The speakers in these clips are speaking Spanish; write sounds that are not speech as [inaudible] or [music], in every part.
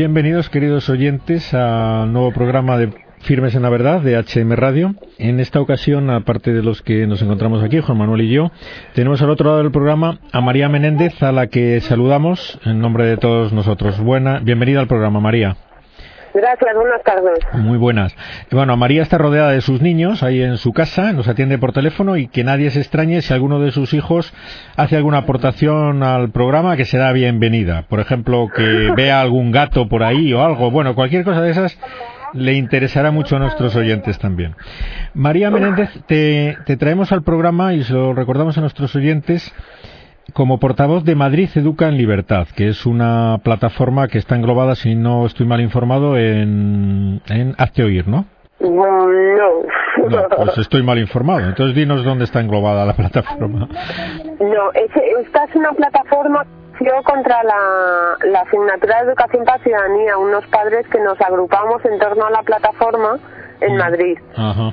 Bienvenidos, queridos oyentes, al nuevo programa de Firmes en la Verdad de HM Radio. En esta ocasión, aparte de los que nos encontramos aquí, Juan Manuel y yo, tenemos al otro lado del programa a María Menéndez, a la que saludamos en nombre de todos nosotros. Buena, bienvenida al programa, María. Gracias, buenas tardes. Muy buenas. Bueno, María está rodeada de sus niños ahí en su casa, nos atiende por teléfono y que nadie se extrañe si alguno de sus hijos hace alguna aportación al programa que será bienvenida. Por ejemplo, que vea algún gato por ahí o algo. Bueno, cualquier cosa de esas le interesará mucho a nuestros oyentes también. María Menéndez, te, te traemos al programa y se lo recordamos a nuestros oyentes como portavoz de Madrid Educa en Libertad, que es una plataforma que está englobada, si no estoy mal informado, en, en Hazte Oír, ¿no? No. No, pues estoy mal informado. Entonces dinos dónde está englobada la plataforma. No, es, esta es una plataforma contra la, la asignatura de Educación para Ciudadanía, unos padres que nos agrupamos en torno a la plataforma en Madrid. Ajá.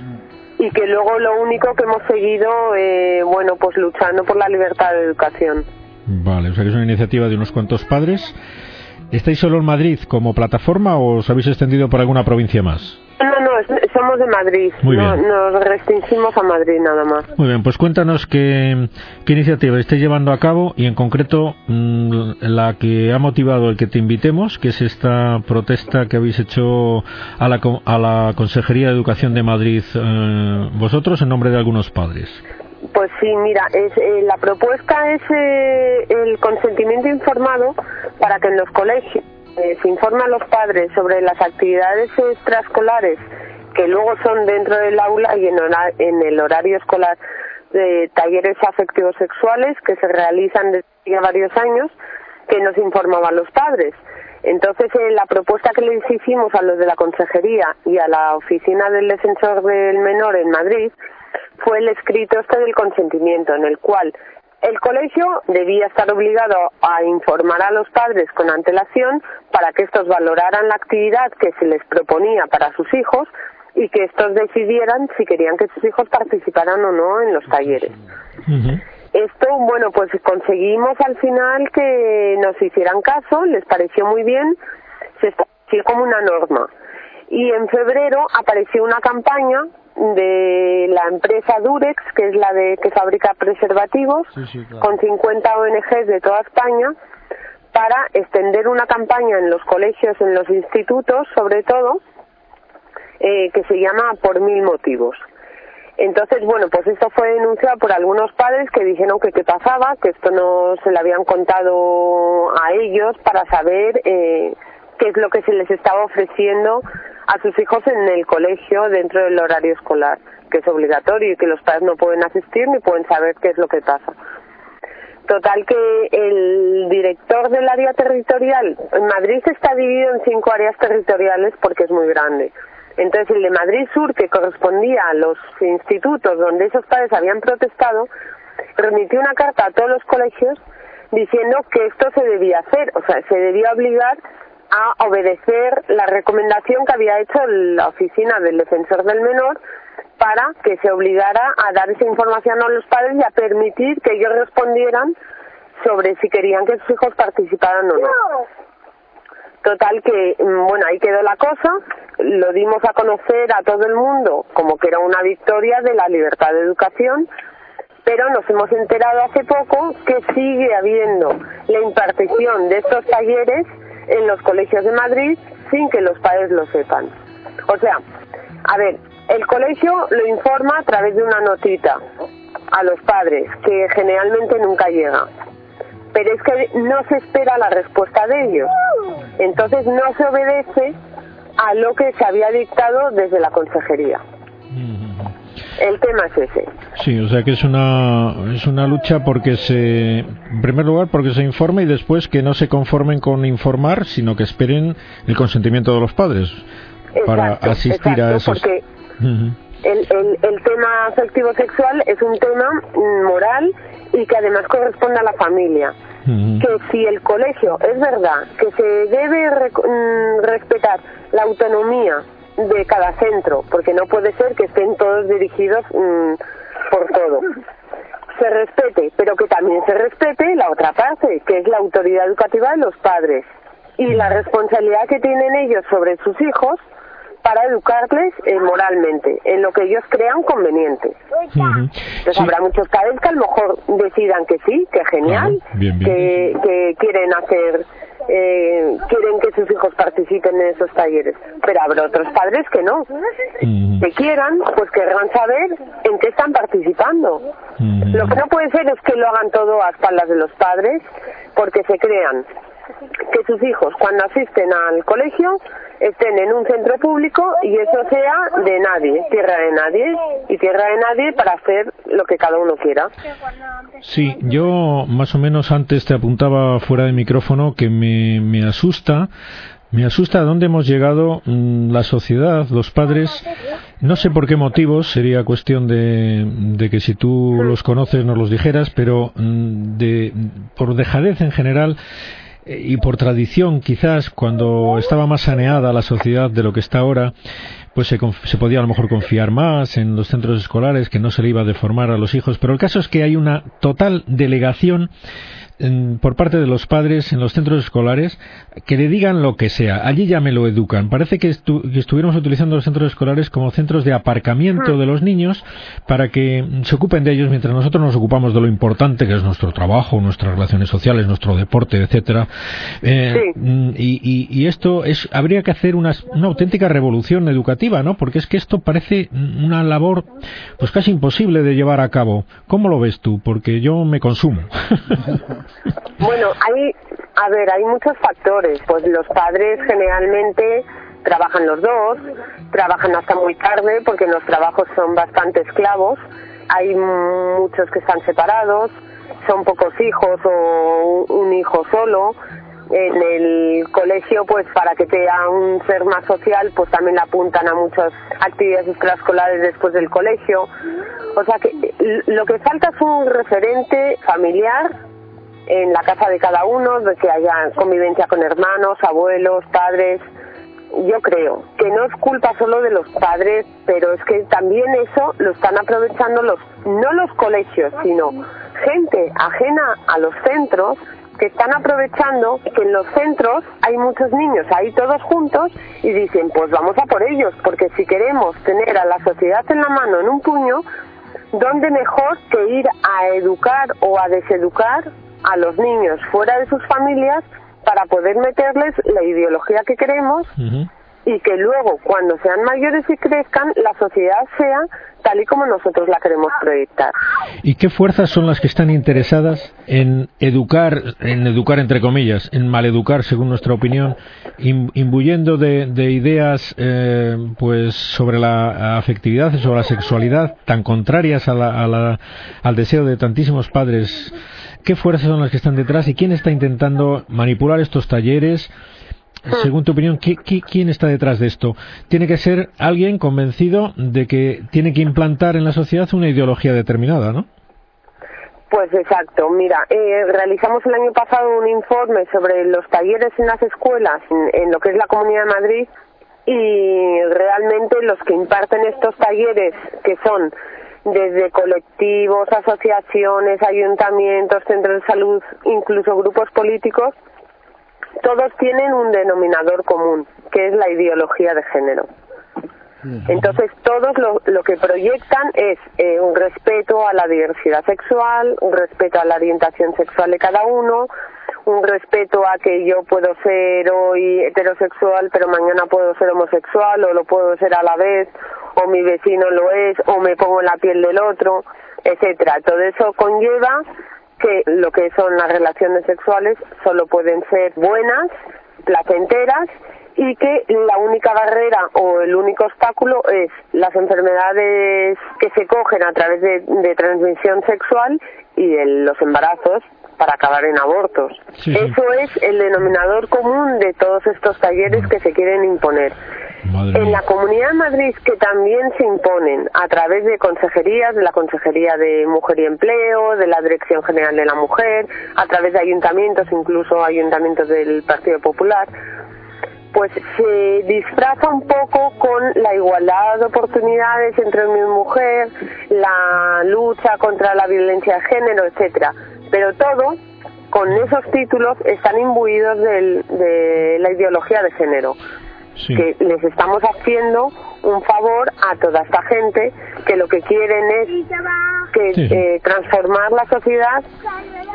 Y que luego lo único que hemos seguido, eh, bueno, pues luchando por la libertad de educación. Vale, o sea que es una iniciativa de unos cuantos padres. ¿Estáis solo en Madrid como plataforma o os habéis extendido por alguna provincia más? No, es- somos de Madrid. Muy no, bien. Nos restringimos a Madrid nada más. Muy bien, pues cuéntanos qué, qué iniciativa estáis llevando a cabo y en concreto mm, la que ha motivado el que te invitemos, que es esta protesta que habéis hecho a la, a la Consejería de Educación de Madrid eh, vosotros en nombre de algunos padres. Pues sí, mira, es, eh, la propuesta es eh, el consentimiento informado para que en los colegios eh, se informe a los padres sobre las actividades extraescolares que luego son dentro del aula y en, el horario escolar de talleres afectivos sexuales que se realizan desde hace varios años que nos informaban los padres. Entonces, eh, la propuesta que les hicimos a los de la consejería y a la oficina del defensor del menor en Madrid fue el escrito este del consentimiento, en el cual el colegio debía estar obligado a informar a los padres con antelación para que estos valoraran la actividad que se les proponía para sus hijos y que estos decidieran si querían que sus hijos participaran o no en los talleres. Esto, bueno, pues conseguimos al final que nos hicieran caso, les pareció muy bien, se estableció como una norma. Y en febrero apareció una campaña de la empresa Durex, que es la de que fabrica preservativos, con 50 ONGs de toda España, para extender una campaña en los colegios, en los institutos, sobre todo, eh, que se llama Por Mil Motivos. Entonces, bueno, pues esto fue denunciado por algunos padres que dijeron que qué pasaba, que esto no se le habían contado a ellos para saber eh, qué es lo que se les estaba ofreciendo a sus hijos en el colegio dentro del horario escolar, que es obligatorio y que los padres no pueden asistir ni pueden saber qué es lo que pasa. Total que el director del área territorial, en Madrid está dividido en cinco áreas territoriales porque es muy grande. Entonces el de Madrid Sur, que correspondía a los institutos donde esos padres habían protestado, remitió una carta a todos los colegios diciendo que esto se debía hacer, o sea, se debía obligar a obedecer la recomendación que había hecho la oficina del defensor del menor para que se obligara a dar esa información a los padres y a permitir que ellos respondieran sobre si querían que sus hijos participaran o no. Total que, mm, bueno, ahí quedó la cosa, lo dimos a conocer a todo el mundo como que era una victoria de la libertad de educación, pero nos hemos enterado hace poco que sigue habiendo la impartición de estos talleres en los colegios de Madrid sin que los padres lo sepan. O sea, a ver, el colegio lo informa a través de una notita a los padres, que generalmente nunca llega. Pero es que no se espera la respuesta de ellos. Entonces no se obedece a lo que se había dictado desde la consejería. El tema es ese. Sí, o sea que es una, es una lucha porque se, en primer lugar, porque se informe y después que no se conformen con informar, sino que esperen el consentimiento de los padres para asistir exacto, a esos. Porque el, el, el tema afectivo sexual es un tema moral y que además corresponde a la familia. Que si el colegio, es verdad, que se debe mm, respetar la autonomía de cada centro, porque no puede ser que estén todos dirigidos mm, por todo. [laughs] Se respete, pero que también se respete la otra parte, que es la autoridad educativa de los padres. y la responsabilidad que tienen ellos sobre sus hijos para educarles eh, moralmente, en lo que ellos crean conveniente. Entonces habrá muchos padres que a lo mejor decidan que sí, que genial, Que, que quieren hacer eh, quieren que sus hijos participen en esos talleres, pero habrá otros padres que no, que quieran, pues querrán saber en qué están participando. Lo que no puede ser es que lo hagan todo a espaldas de los padres, porque se crean que sus hijos cuando asisten al colegio estén en un centro público y eso sea de nadie, tierra de nadie y tierra de nadie para hacer lo que cada uno quiera. Sí, yo más o menos antes te apuntaba fuera de micrófono que me, me asusta me asusta a dónde hemos llegado mm, la sociedad, los padres. No sé por qué motivos, sería cuestión de, de que si tú los conoces nos los dijeras, pero mm, de, por dejadez en general y por tradición quizás cuando estaba más saneada la sociedad de lo que está ahora, pues se, se, podía a lo mejor confiar más en los centros escolares, que no se le iba a deformar a los hijos, pero el caso es que hay una total delegación por parte de los padres en los centros escolares que le digan lo que sea. Allí ya me lo educan. Parece que, estuviéramos utilizando los centros escolares como centros de aparcamiento de los niños para que se ocupen de ellos mientras nosotros nos ocupamos de lo importante que es nuestro trabajo, nuestras relaciones sociales, nuestro deporte, etcétera. Eh, mm, y, esto es habría que hacer una, una auténtica revolución educativa, ¿no? Porque es que esto parece una labor pues casi imposible de llevar a cabo. ¿Cómo lo ves tú? Porque yo me consumo. [laughs] Bueno, hay, a ver, hay muchos factores. Pues los padres generalmente trabajan los dos, trabajan hasta muy tarde porque los trabajos son bastante esclavos. Hay muchos que están separados, son pocos hijos o un hijo solo. En el colegio, pues para que sea un ser más social, pues también apuntan a muchas actividades extraescolares después del colegio. O sea que lo que falta es un referente familiar en la casa de cada uno, de que haya convivencia con hermanos, abuelos, padres. Yo creo que no es culpa solo de los padres, pero es que también eso lo están aprovechando los, no los colegios, sino gente ajena a los centros que están aprovechando que en los centros hay muchos niños ahí todos juntos y dicen, pues vamos a por ellos, porque si queremos tener a la sociedad en la mano, en un puño, ¿dónde mejor que ir a educar o a deseducar a los niños fuera de sus familias para poder meterles la ideología que queremos y que luego, cuando sean mayores y crezcan, la sociedad sea tal y como nosotros la queremos proyectar. ¿Y qué fuerzas son las que están interesadas en educar, en educar entre comillas, en maleducar, según nuestra opinión, imbuyendo de, ideas eh, pues sobre la afectividad y sobre la sexualidad tan contrarias al deseo de tantísimos padres? ¿Qué fuerzas son las que están detrás y quién está intentando manipular estos talleres? [laughs] Según tu opinión, quién está detrás de esto? Tiene que ser alguien convencido de que tiene que implantar en la sociedad una ideología determinada, ¿no? Pues exacto. Mira, eh, realizamos el año pasado un informe sobre los talleres en las escuelas en, lo que es la Comunidad de Madrid y realmente los que imparten estos talleres, que son desde colectivos, asociaciones, ayuntamientos, centros de salud, incluso grupos políticos, todos tienen un denominador común, que es la ideología de género. Entonces, todos lo, lo que proyectan es eh, un respeto a la diversidad sexual, un respeto a la orientación sexual de cada uno, un respeto a que yo puedo ser hoy heterosexual, pero mañana puedo ser homosexual, o lo puedo ser a la vez, o mi vecino lo es, o me pongo en la piel del otro, etcétera. Todo eso conlleva que lo que son las relaciones sexuales solo pueden ser buenas, placenteras y que la única barrera o el único obstáculo es las enfermedades que se cogen a través de, transmisión sexual y los embarazos para acabar en abortos. Eso es el denominador común de todos estos talleres que se quieren imponer en la Comunidad de Madrid que también se imponen a través de consejerías, de la Consejería de Mujer y Empleo, de la Dirección General de la Mujer, a través de ayuntamientos, incluso ayuntamientos del Partido Popular, pues se disfraza un poco con la igualdad de oportunidades entre hombre y mujer, la lucha contra la violencia de género, etcétera. Pero todo con esos títulos están imbuidos de la ideología de género. Que les estamos haciendo un favor a toda esta gente que lo que quieren es que eh, transformar la sociedad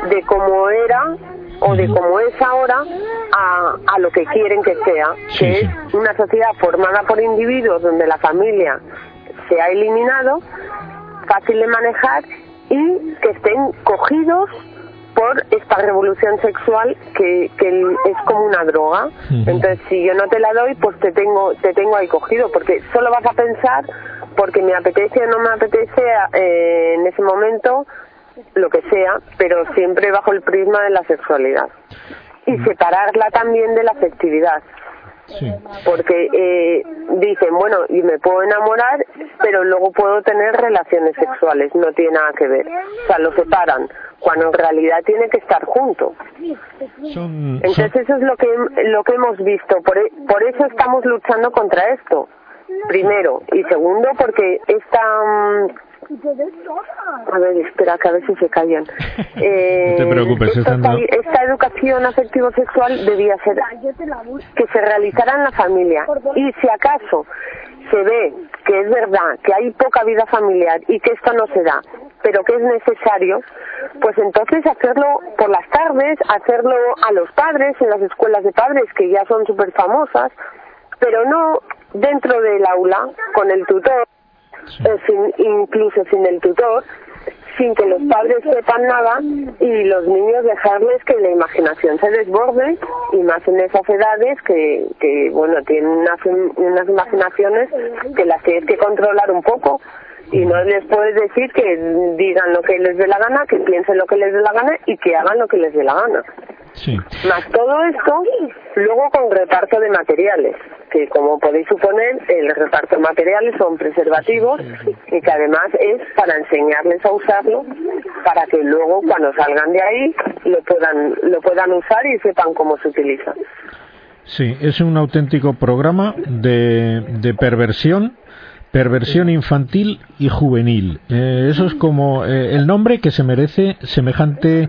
de como era o de como es ahora a, a lo que quieren que sea, que es una sociedad formada por individuos donde la familia se ha eliminado, fácil de manejar y que estén cogidos por esta revolución sexual que, que es como una droga. Entonces, si yo no te la doy, pues te tengo, te tengo ahí cogido, porque solo vas a pensar porque me apetece o no me apetece eh, en ese momento lo que sea, pero siempre bajo el prisma de la sexualidad. Y separarla también de la afectividad. Porque eh, dicen, bueno, y me puedo enamorar, pero luego puedo tener relaciones sexuales, no tiene nada que ver. O sea, lo separan, cuando en realidad tiene que estar junto. Entonces eso es lo que, lo que hemos visto, por, e, por eso estamos luchando contra esto, primero, y segundo porque esta... A ver, espera, que a ver si se callan. [laughs] Eh, no te preocupes, esta, esta educación afectivo-sexual debía ser que se realizara en la familia. Y si acaso se ve que es verdad que hay poca vida familiar y que esto no se da, pero que es necesario, pues entonces hacerlo por las tardes, hacerlo a los padres en las escuelas de padres que ya son súper famosas, pero no dentro del aula con el tutor sin, incluso sin el tutor, sin que los padres sepan nada y los niños dejarles que la imaginación se desborde y más en esas edades que, que bueno, tienen unas, unas imaginaciones que las tienes que controlar un poco y no les puedes decir que digan lo que les dé la gana, que piensen lo que les dé la gana y que hagan lo que les dé la gana. Sí. Más todo esto, luego con reparto de materiales, que como podéis suponer, el reparto de materiales son preservativos y que además es para enseñarles a usarlo, para que luego cuando salgan de ahí lo puedan, lo puedan usar y sepan cómo se utiliza. Sí, es un auténtico programa de, de perversión Perversión infantil y juvenil. Eh, eso es como eh, el nombre que se merece semejante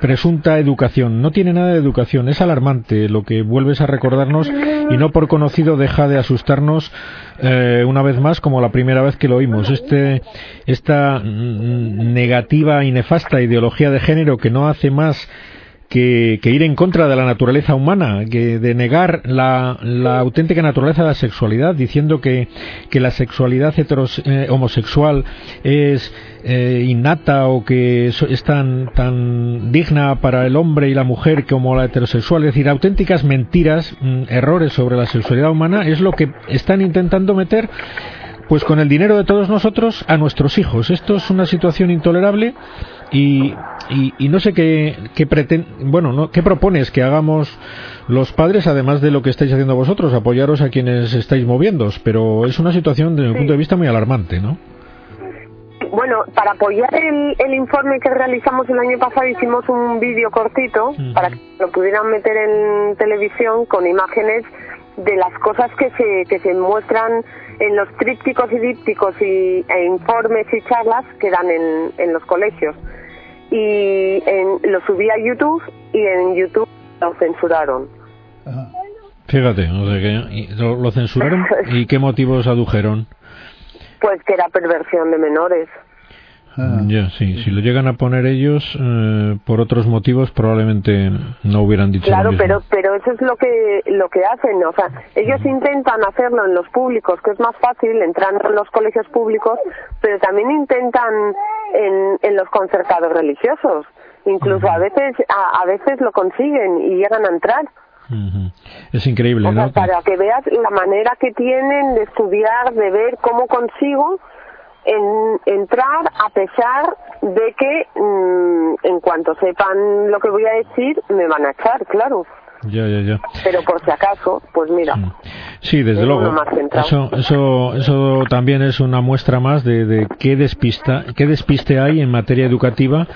presunta educación. No tiene nada de educación, es alarmante lo que vuelves a recordarnos y no por conocido deja de asustarnos eh, una vez más como la primera vez que lo oímos. Este, esta negativa y nefasta ideología de género que no hace más que, ir en contra de la naturaleza humana, que de negar la, la auténtica naturaleza de la sexualidad, diciendo que, que la sexualidad heteros, eh, homosexual es eh, innata o que es tan, tan digna para el hombre y la mujer como la heterosexual, es decir, auténticas mentiras, mm, errores sobre la sexualidad humana, es lo que están intentando meter pues con el dinero de todos nosotros a nuestros hijos. Esto es una situación intolerable y, y, no sé qué, qué bueno, ¿no? ¿qué propones que hagamos los padres, además de lo que estáis haciendo vosotros, apoyaros a quienes estáis moviendo, pero es una situación desde mi punto de vista muy alarmante, ¿no? Bueno, para apoyar el, el, informe que realizamos el año pasado hicimos un vídeo cortito para que lo pudieran meter en televisión con imágenes de las cosas que se, que se muestran en los trípticos y dípticos y, e informes y charlas que dan en, en los colegios. Y en, lo subí a YouTube y en YouTube lo censuraron. Fíjate, lo, lo censuraron [laughs] y qué motivos adujeron. Pues que era perversión de menores. Ah. Ya, sí, si lo llegan a poner ellos eh, por otros motivos probablemente no hubieran dicho Claro, lo pero pero eso es lo que lo que hacen, o sea, ellos intentan hacerlo en los públicos, que es más fácil entrar en los colegios públicos, pero también intentan en, en los concertados religiosos. Incluso a veces a, veces lo consiguen y llegan a entrar. Es increíble, ¿no? Para que veas la manera que tienen de estudiar, de ver cómo consigo en entrar a pesar de que mm, en cuanto sepan lo que voy a decir me van a echar, claro. Ya, ya, ya. Pero por si acaso, pues mira. Sí, desde luego. Eso, eso, eso también es una muestra más de, de qué, despista, qué despiste hay en materia educativa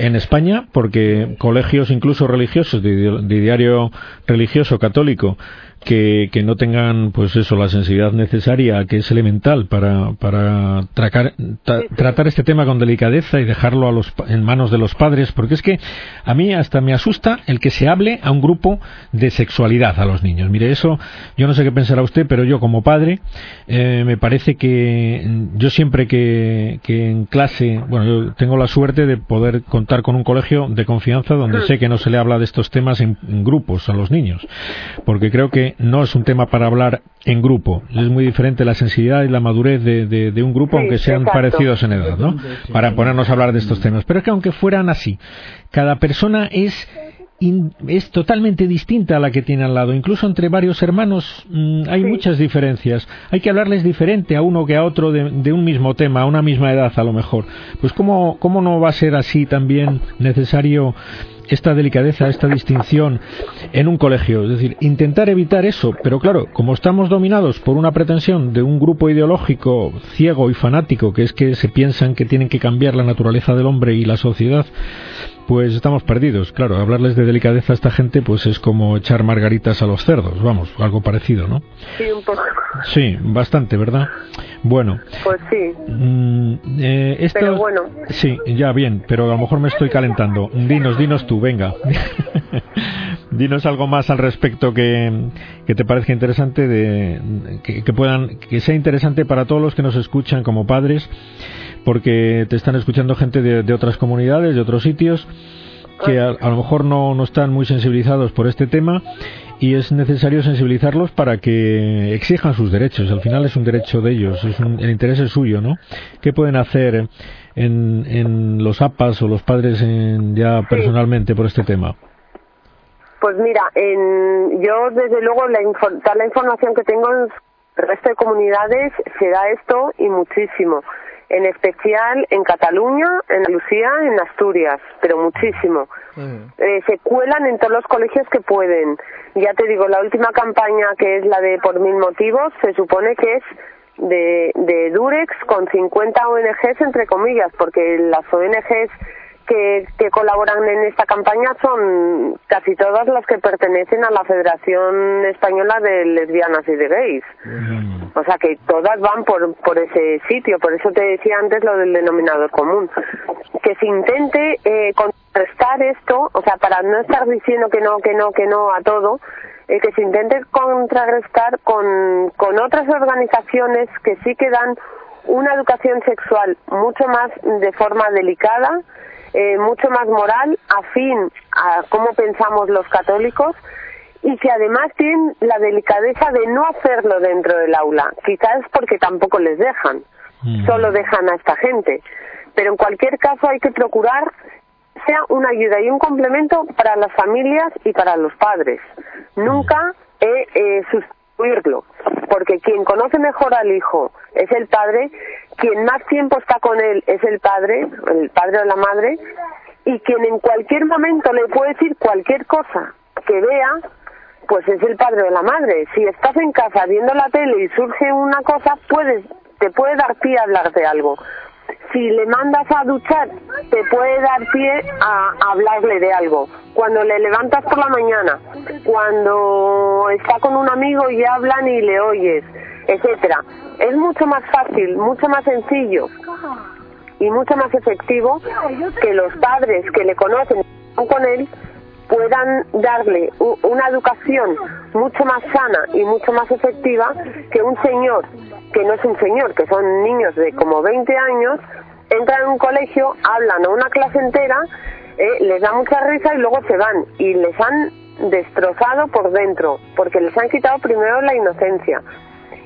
en España, porque colegios incluso religiosos, de, de diario religioso católico, que, que, no tengan pues eso la sensibilidad necesaria que es elemental para, para tracar, tratar este tema con delicadeza y dejarlo a los, en manos de los padres porque es que a mí hasta me asusta el que se hable a un grupo de sexualidad a los niños. Mire eso yo no sé qué pensará usted pero yo como padre eh, me parece que yo siempre que, que en clase bueno yo tengo la suerte de poder contar con un colegio de confianza donde sé que no se le habla de estos temas en, en grupos a los niños porque creo que no es un tema para hablar en grupo. Es muy diferente la sensibilidad y la madurez de, un grupo, aunque sean parecidos en edad, ¿no? Para ponernos a hablar de estos temas. Pero es que aunque fueran así, cada persona es es totalmente distinta a la que tiene al lado. Incluso entre varios hermanos mm, hay muchas diferencias. Hay que hablarles diferente a uno que a otro de, de, un mismo tema, a una misma edad a lo mejor. Pues ¿cómo, cómo no va a ser así también necesario esta delicadeza, esta distinción en un colegio. Es decir, intentar evitar eso. Pero claro, como estamos dominados por una pretensión de un grupo ideológico ciego y fanático, que es que se piensan que tienen que cambiar la naturaleza del hombre y la sociedad, pues estamos perdidos. Claro, hablarles de delicadeza a esta gente pues es como echar margaritas a los cerdos, vamos, algo parecido, ¿no? Sí, un poco. Sí, bastante, ¿verdad? Bueno. Pues sí. Mm, eh, esto, pero bueno. Sí, ya bien, pero a lo mejor me estoy calentando. Dinos, dinos tú, venga. [laughs] dinos algo más al respecto que, que te parezca interesante, de, que, que puedan, que sea interesante para todos los que nos escuchan como padres porque te están escuchando gente de, otras comunidades, de otros sitios, que a, lo mejor no, no están muy sensibilizados por este tema y es necesario sensibilizarlos para que exijan sus derechos. Al final es un derecho de ellos, es el interés es suyo, ¿no? ¿Qué pueden hacer en, en los APAS o los padres en, ya personalmente por este tema? Pues mira, en, yo desde luego la, la información que tengo en el resto de comunidades se da esto y muchísimo en especial en Cataluña, en Andalucía, en Asturias, pero muchísimo. Mm. Eh, se cuelan en todos los colegios que pueden. Ya te digo, la última campaña, que es la de Por Mil Motivos, se supone que es de, de Durex con 50 ONGs, entre comillas, porque las ONGs que, que, colaboran en esta campaña son casi todas las que pertenecen a la Federación Española de Lesbianas y de Gays. Mm. O sea que todas van por, por ese sitio, por eso te decía antes lo del denominador común. Que se intente eh, contrarrestar esto, o sea, para no estar diciendo que no, que no, que no a todo, eh, que se intente contrarrestar con, con otras organizaciones que sí que dan una educación sexual mucho más de forma delicada, eh, mucho más moral, afín a cómo pensamos los católicos y que además tienen la delicadeza de no hacerlo dentro del aula. Quizás porque tampoco les dejan, mm. solo dejan a esta gente. Pero en cualquier caso hay que procurar sea una ayuda y un complemento para las familias y para los padres. Nunca eh, eh, sustituirlo, porque quien conoce mejor al hijo es el padre quien más tiempo está con él es el padre, el padre o la madre, y quien en cualquier momento le puede decir cualquier cosa que vea, pues es el padre o la madre. Si estás en casa viendo la tele y surge una cosa, puedes, te puede dar pie a hablar de algo. Si le mandas a duchar, te puede dar pie a hablarle de algo. Cuando le levantas por la mañana, cuando está con un amigo y hablan y le oyes, etcétera. Es mucho más fácil, mucho más sencillo y mucho más efectivo que los padres que le conocen con él puedan darle una educación mucho más sana y mucho más efectiva que un señor, que no es un señor, que son niños de como 20 años, entran en un colegio, hablan a una clase entera, eh, les da mucha risa y luego se van. Y les han destrozado por dentro, porque les han quitado primero la inocencia,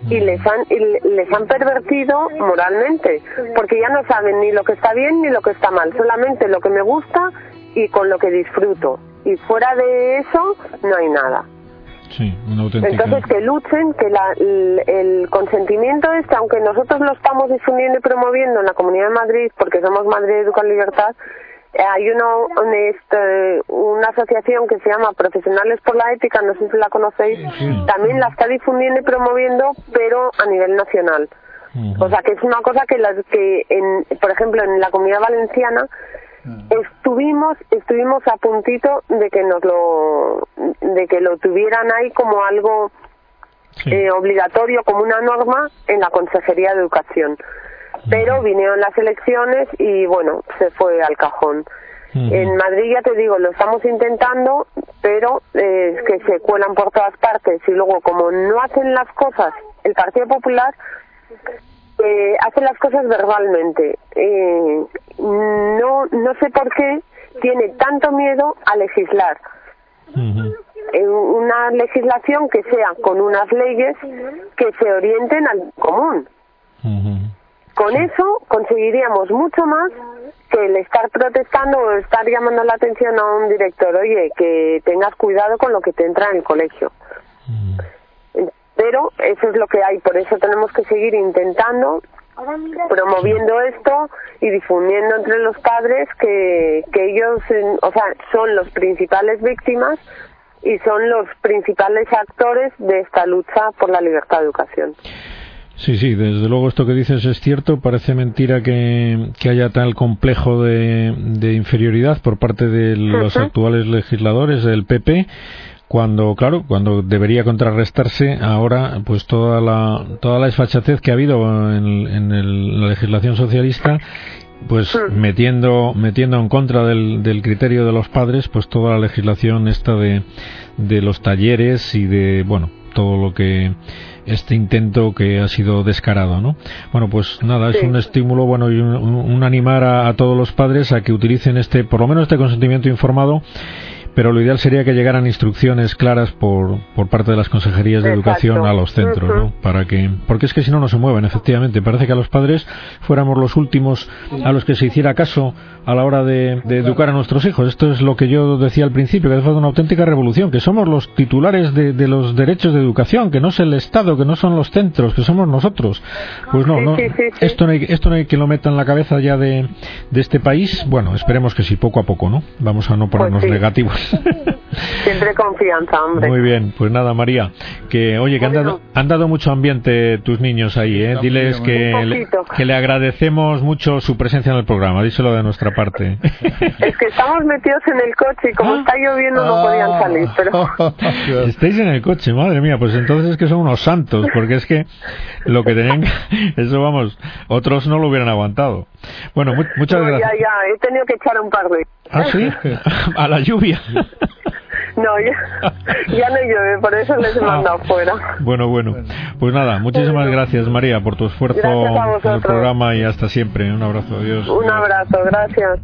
y les han les han pervertido moralmente porque ya no saben ni lo que está bien ni lo que está mal solamente lo que me gusta y con lo que disfruto y fuera de eso no hay nada. Sí, una auténtica... entonces que luchen que la, el, consentimiento este aunque nosotros lo estamos difundiendo y promoviendo en la Comunidad de Madrid porque somos Madrid Educa Libertad hay una, este, una asociación que se llama Profesionales por la Ética, no sé si la conocéis, también la está difundiendo y promoviendo, pero a nivel nacional. O sea, que es una cosa que, las, que en, por ejemplo, en la comunidad valenciana estuvimos estuvimos a puntito de que nos lo de que lo tuvieran ahí como algo eh, obligatorio como una norma en la consejería de educación. Pero vinieron las elecciones y bueno se fue al cajón. En Madrid ya te digo lo estamos intentando pero eh, es que se cuelan por todas partes y luego como no hacen las cosas el Partido Popular eh, hace las cosas verbalmente. Eh, no, no sé por qué tiene tanto miedo a legislar. una legislación que sea con unas leyes que se orienten al común. Con eso conseguiríamos mucho más que el estar protestando o estar llamando la atención a un director, oye, que tengas cuidado con lo que te entra en el colegio pero eso es lo que hay, por eso tenemos que seguir intentando promoviendo esto y difundiendo entre los padres que, que ellos, o sea, son los principales víctimas y son los principales actores de esta lucha por la libertad de educación. Sí, sí, desde luego esto que dices es cierto. Parece mentira que, que haya tal complejo de, de, inferioridad por parte de los actuales legisladores del PP cuando claro cuando debería contrarrestarse ahora pues toda la toda la desfachatez que ha habido en, la legislación socialista pues hmm. metiendo metiendo en contra del, del, criterio de los padres pues toda la legislación esta de, de los talleres y de bueno todo lo que este intento que ha sido descarado, ¿no? Bueno, pues nada, es un estímulo, bueno, y un, animar a, a, todos los padres a que utilicen este, por lo menos este consentimiento informado pero lo ideal sería que llegaran instrucciones claras por, por parte de las consejerías de educación a los centros, ¿no? Para que, porque es que si no, no se mueven, efectivamente. Parece que a los padres fuéramos los últimos a los que se hiciera caso a la hora de, educar a nuestros hijos. Esto es lo que yo decía al principio, que es una auténtica revolución, que somos los titulares de, de, los derechos de educación, que no es el Estado, que no son los centros, que somos nosotros. Pues no, no esto no hay, esto no hay que lo meta en la cabeza ya de, de este país. Bueno, esperemos que sí, poco a poco, ¿no? Vamos a no ponernos pues negativos. [laughs] Siempre confianza, hombre. Muy bien, pues nada, María, que oye, que han dado, han dado mucho ambiente tus niños ahí, ¿eh? Diles que le, que le agradecemos mucho su presencia en el programa, díselo de nuestra parte. [laughs] Es que estamos metidos en el coche y como ah. está lloviendo no podían ah. salir, pero... [laughs] Estáis en el coche, madre mía, pues entonces es que son unos santos, porque es que lo que tenían, eso vamos, otros no lo hubieran aguantado. Bueno, muchas gracias. Ya, ya, he tenido que echar un par de... ¿Ah, sí? [laughs] A la lluvia. [laughs] No, ya, ya no llueve, por eso les he ah. mandado fuera. Bueno, bueno. Pues nada, muchísimas gracias María por tu esfuerzo en el programa y hasta siempre. Un abrazo, adiós. Un abrazo, gracias.